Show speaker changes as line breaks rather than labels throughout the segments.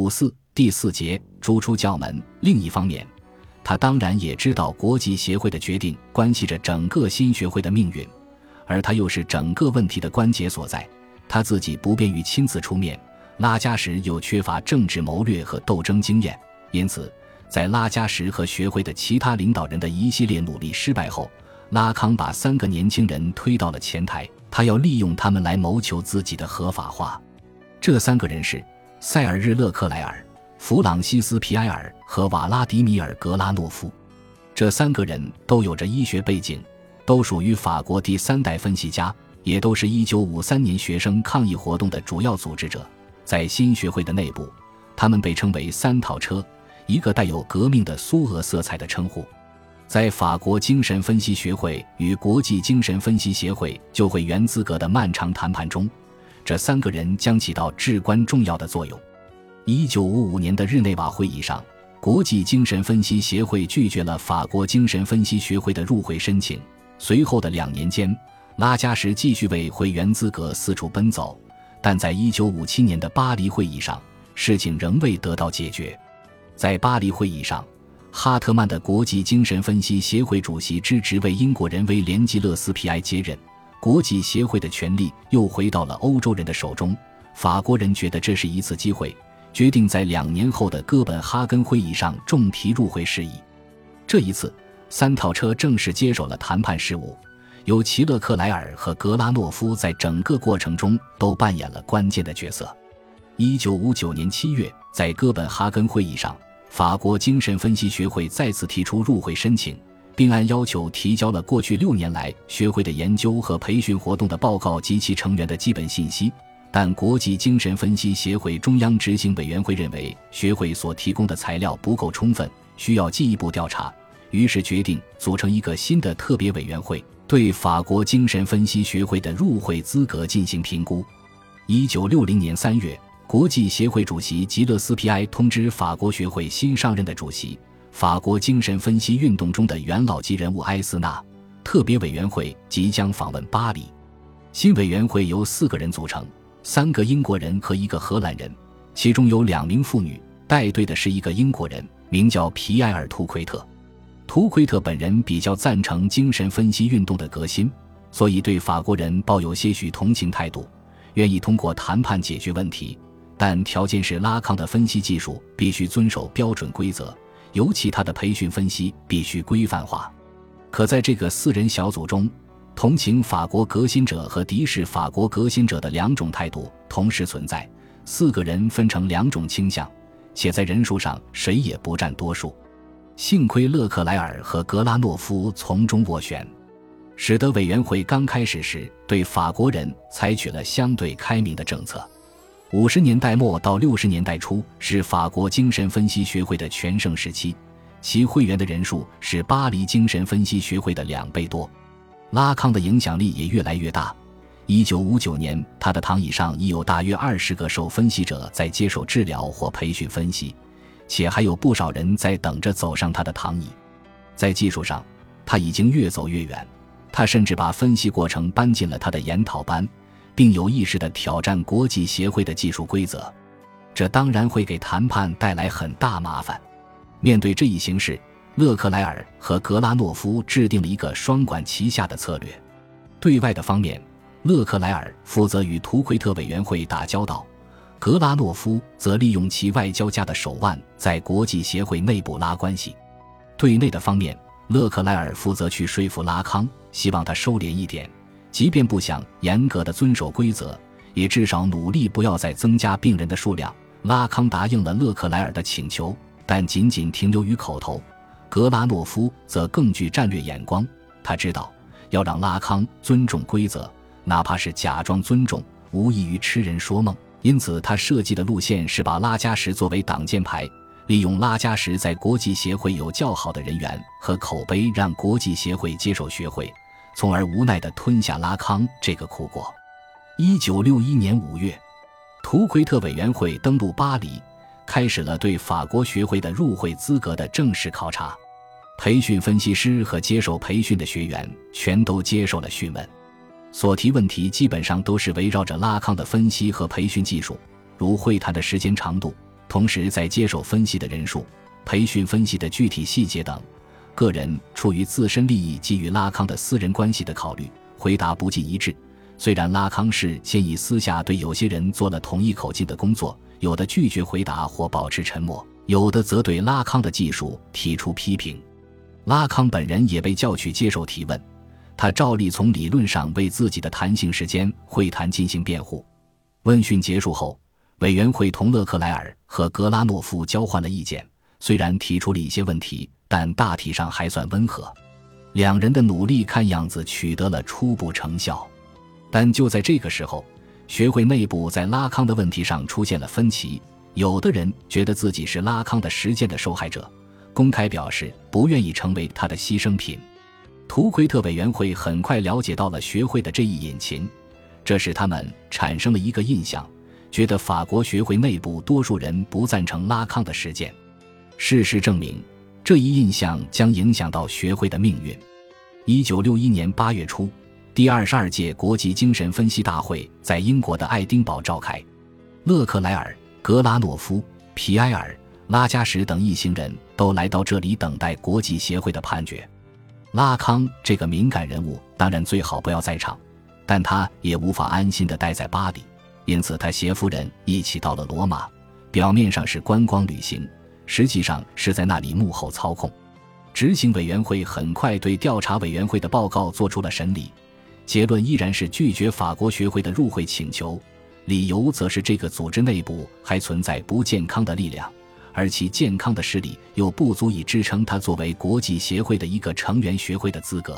五四第四节逐出教门。另一方面，他当然也知道国际协会的决定关系着整个新学会的命运，而他又是整个问题的关节所在。他自己不便于亲自出面，拉加什又缺乏政治谋略和斗争经验，因此，在拉加什和学会的其他领导人的一系列努力失败后，拉康把三个年轻人推到了前台，他要利用他们来谋求自己的合法化。这三个人是。塞尔日·勒克莱尔、弗朗西斯·皮埃尔和瓦拉迪米尔·格拉诺夫，这三个人都有着医学背景，都属于法国第三代分析家，也都是一九五三年学生抗议活动的主要组织者。在新学会的内部，他们被称为“三套车”，一个带有革命的苏俄色彩的称呼。在法国精神分析学会与国际精神分析协会就会员资格的漫长谈判中。这三个人将起到至关重要的作用。一九五五年的日内瓦会议上，国际精神分析协会拒绝了法国精神分析学会的入会申请。随后的两年间，拉加什继续为会员资格四处奔走，但在一九五七年的巴黎会议上，事情仍未得到解决。在巴黎会议上，哈特曼的国际精神分析协会主席之职为英国人威廉·吉勒斯皮埃接任。国际协会的权力又回到了欧洲人的手中。法国人觉得这是一次机会，决定在两年后的哥本哈根会议上重提入会事宜。这一次，三套车正式接手了谈判事务，由齐勒克莱尔和格拉诺夫在整个过程中都扮演了关键的角色。一九五九年七月，在哥本哈根会议上，法国精神分析学会再次提出入会申请。并按要求提交了过去六年来学会的研究和培训活动的报告及其成员的基本信息，但国际精神分析协会中央执行委员会认为学会所提供的材料不够充分，需要进一步调查，于是决定组成一个新的特别委员会，对法国精神分析学会的入会资格进行评估。一九六零年三月，国际协会主席吉勒斯皮埃通知法国学会新上任的主席。法国精神分析运动中的元老级人物埃斯纳特别委员会即将访问巴黎。新委员会由四个人组成，三个英国人和一个荷兰人，其中有两名妇女。带队的是一个英国人，名叫皮埃尔·图奎特。图奎特本人比较赞成精神分析运动的革新，所以对法国人抱有些许同情态度，愿意通过谈判解决问题，但条件是拉康的分析技术必须遵守标准规则。尤其他的培训分析必须规范化，可在这个四人小组中，同情法国革新者和敌视法国革新者的两种态度同时存在。四个人分成两种倾向，且在人数上谁也不占多数。幸亏勒克莱尔和格拉诺夫从中斡旋，使得委员会刚开始时对法国人采取了相对开明的政策。五十年代末到六十年代初是法国精神分析学会的全盛时期，其会员的人数是巴黎精神分析学会的两倍多。拉康的影响力也越来越大。一九五九年，他的躺椅上已有大约二十个受分析者在接受治疗或培训分析，且还有不少人在等着走上他的躺椅。在技术上，他已经越走越远，他甚至把分析过程搬进了他的研讨班。并有意识地挑战国际协会的技术规则，这当然会给谈判带来很大麻烦。面对这一形势，勒克莱尔和格拉诺夫制定了一个双管齐下的策略。对外的方面，勒克莱尔负责与图奎特委员会打交道，格拉诺夫则利用其外交家的手腕在国际协会内部拉关系。对内的方面，勒克莱尔负责去说服拉康，希望他收敛一点。即便不想严格的遵守规则，也至少努力不要再增加病人的数量。拉康答应了勒克莱尔的请求，但仅仅停留于口头。格拉诺夫则更具战略眼光，他知道要让拉康尊重规则，哪怕是假装尊重，无异于痴人说梦。因此，他设计的路线是把拉加什作为挡箭牌，利用拉加什在国际协会有较好的人员和口碑，让国际协会接受学会。从而无奈地吞下拉康这个苦果。一九六一年五月，图奎特委员会登陆巴黎，开始了对法国学会的入会资格的正式考察。培训分析师和接受培训的学员全都接受了询问，所提问题基本上都是围绕着拉康的分析和培训技术，如会谈的时间长度、同时在接受分析的人数、培训分析的具体细节等，个人出于自身利益基于拉康的私人关系的考虑，回答不尽一致。虽然拉康是先以私下对有些人做了同一口径的工作，有的拒绝回答或保持沉默，有的则对拉康的技术提出批评。拉康本人也被叫去接受提问，他照例从理论上为自己的弹性时间会谈进行辩护。问讯结束后。委员会同勒克莱尔和格拉诺夫交换了意见，虽然提出了一些问题，但大体上还算温和。两人的努力看样子取得了初步成效，但就在这个时候，学会内部在拉康的问题上出现了分歧。有的人觉得自己是拉康的实践的受害者，公开表示不愿意成为他的牺牲品。图奎特委员会很快了解到了学会的这一隐情，这使他们产生了一个印象。觉得法国学会内部多数人不赞成拉康的实践，事实证明，这一印象将影响到学会的命运。一九六一年八月初，第二十二届国际精神分析大会在英国的爱丁堡召开，勒克莱尔、格拉诺夫、皮埃尔、拉加什等一行人都来到这里等待国际协会的判决。拉康这个敏感人物当然最好不要在场，但他也无法安心地待在巴黎。因此，他携夫人一起到了罗马，表面上是观光旅行，实际上是在那里幕后操控。执行委员会很快对调查委员会的报告做出了审理，结论依然是拒绝法国学会的入会请求，理由则是这个组织内部还存在不健康的力量，而其健康的势力又不足以支撑它作为国际协会的一个成员学会的资格。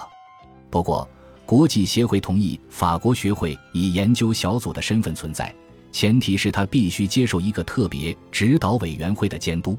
不过，国际协会同意法国学会以研究小组的身份存在，前提是他必须接受一个特别指导委员会的监督。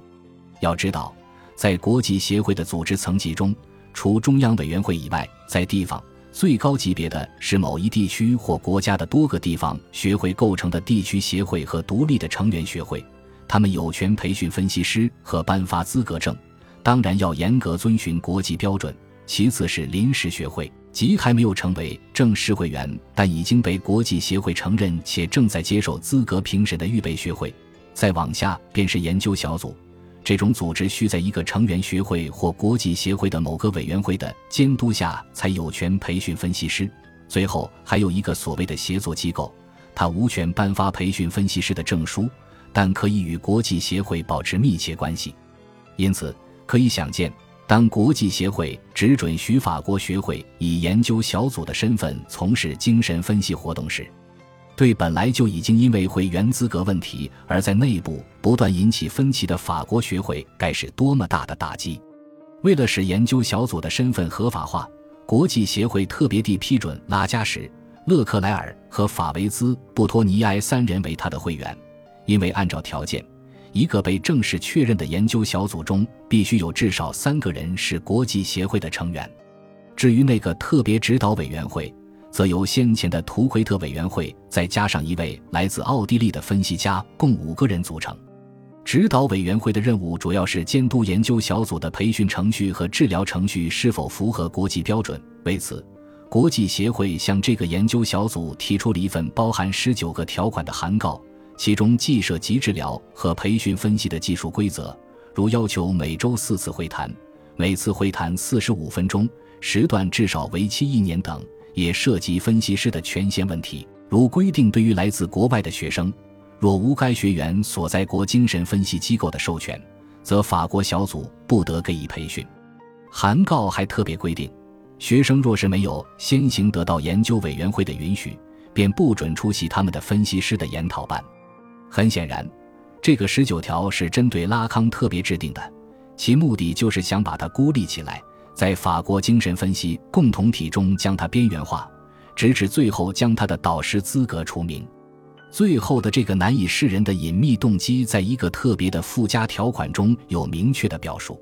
要知道，在国际协会的组织层级中，除中央委员会以外，在地方最高级别的是某一地区或国家的多个地方学会构成的地区协会和独立的成员学会，他们有权培训分析师和颁发资格证，当然要严格遵循国际标准。其次是临时学会。即还没有成为正式会员，但已经被国际协会承认且正在接受资格评审的预备学会，再往下便是研究小组。这种组织需在一个成员学会或国际协会的某个委员会的监督下才有权培训分析师。最后还有一个所谓的协作机构，它无权颁发培训分析师的证书，但可以与国际协会保持密切关系。因此，可以想见。当国际协会只准许法国学会以研究小组的身份从事精神分析活动时，对本来就已经因为会员资格问题而在内部不断引起分歧的法国学会，该是多么大的打击！为了使研究小组的身份合法化，国际协会特别地批准拉加什、勒克莱尔和法维兹·布托尼埃三人为他的会员，因为按照条件。一个被正式确认的研究小组中，必须有至少三个人是国际协会的成员。至于那个特别指导委员会，则由先前的图奎特委员会再加上一位来自奥地利的分析家，共五个人组成。指导委员会的任务主要是监督研究小组的培训程序和治疗程序是否符合国际标准。为此，国际协会向这个研究小组提出了一份包含十九个条款的函告。其中既涉及治疗和培训分析的技术规则，如要求每周四次会谈，每次会谈四十五分钟，时段至少为期一年等；也涉及分析师的权限问题，如规定对于来自国外的学生，若无该学员所在国精神分析机构的授权，则法国小组不得给予培训。函告还特别规定，学生若是没有先行得到研究委员会的允许，便不准出席他们的分析师的研讨班。很显然，这个十九条是针对拉康特别制定的，其目的就是想把他孤立起来，在法国精神分析共同体中将他边缘化，直至最后将他的导师资格除名。最后的这个难以示人的隐秘动机，在一个特别的附加条款中有明确的表述。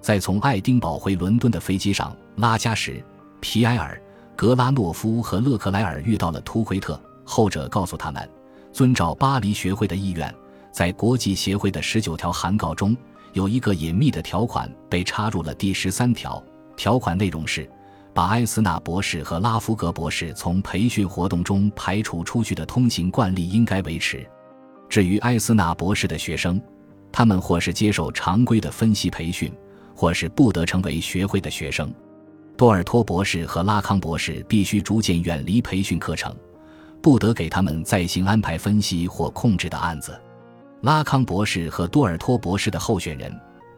在从爱丁堡回伦敦的飞机上，拉加什、皮埃尔、格拉诺夫和勒克莱尔遇到了图奎特，后者告诉他们。遵照巴黎学会的意愿，在国际协会的十九条函告中，有一个隐秘的条款被插入了第十三条。条款内容是，把埃斯纳博士和拉夫格博士从培训活动中排除出去的通行惯例应该维持。至于埃斯纳博士的学生，他们或是接受常规的分析培训，或是不得成为学会的学生。多尔托博士和拉康博士必须逐渐远离培训课程，不得给他们再行安排分析或控制的案子。拉康博士和多尔托博士的候选人，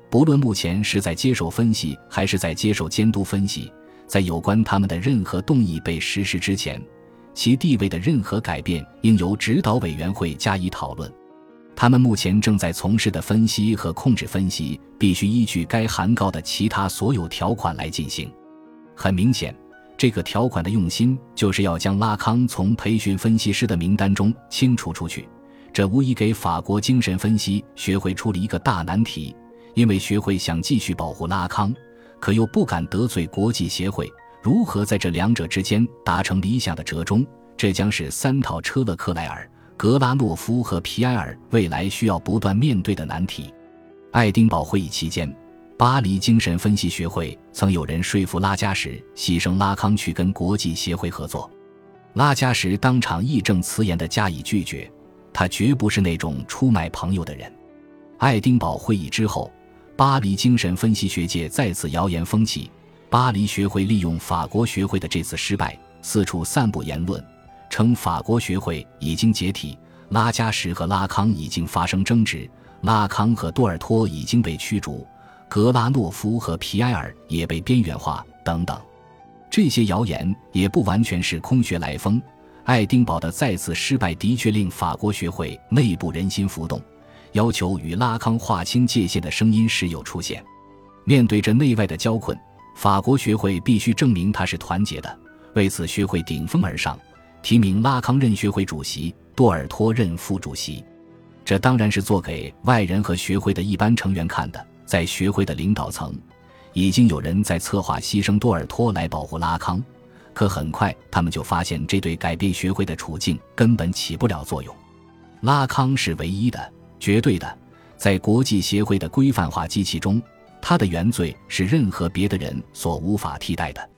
不论目前是在接受分析还是在接受监督分析，在有关他们的任何动议被实施之前。其地位的任何改变应由指导委员会加以讨论。他们目前正在从事的分析和控制分析必须依据该函告的其他所有条款来进行。很明显，这个条款的用心就是要将拉康从培训分析师的名单中清除出去。这无疑给法国精神分析学会出了一个大难题，因为学会想继续保护拉康，可又不敢得罪国际协会。如何在这两者之间达成理想的折中？这将是三套车勒克莱尔、格拉诺夫和皮埃尔未来需要不断面对的难题。爱丁堡会议期间，巴黎精神分析学会曾有人说服拉加什牺牲拉康去跟国际协会合作，拉加什当场义正辞严地加以拒绝，他绝不是那种出卖朋友的人。爱丁堡会议之后，巴黎精神分析学界再次谣言风起。巴黎学会利用法国学会的这次失败，四处散布言论，称法国学会已经解体，拉加什和拉康已经发生争执，拉康和多尔托已经被驱逐，格拉诺夫和皮埃尔也被边缘化等等。这些谣言也不完全是空穴来风。爱丁堡的再次失败的确令法国学会内部人心浮动，要求与拉康划清界限的声音时有出现。面对着内外的交困。法国学会必须证明它是团结的，为此学会顶风而上，提名拉康任学会主席，多尔托任副主席。这当然是做给外人和学会的一般成员看的。在学会的领导层，已经有人在策划牺牲多尔托来保护拉康，可很快他们就发现这对改变学会的处境根本起不了作用。拉康是唯一的、绝对的，在国际协会的规范化机器中。他的原罪是任何别的人所无法替代的。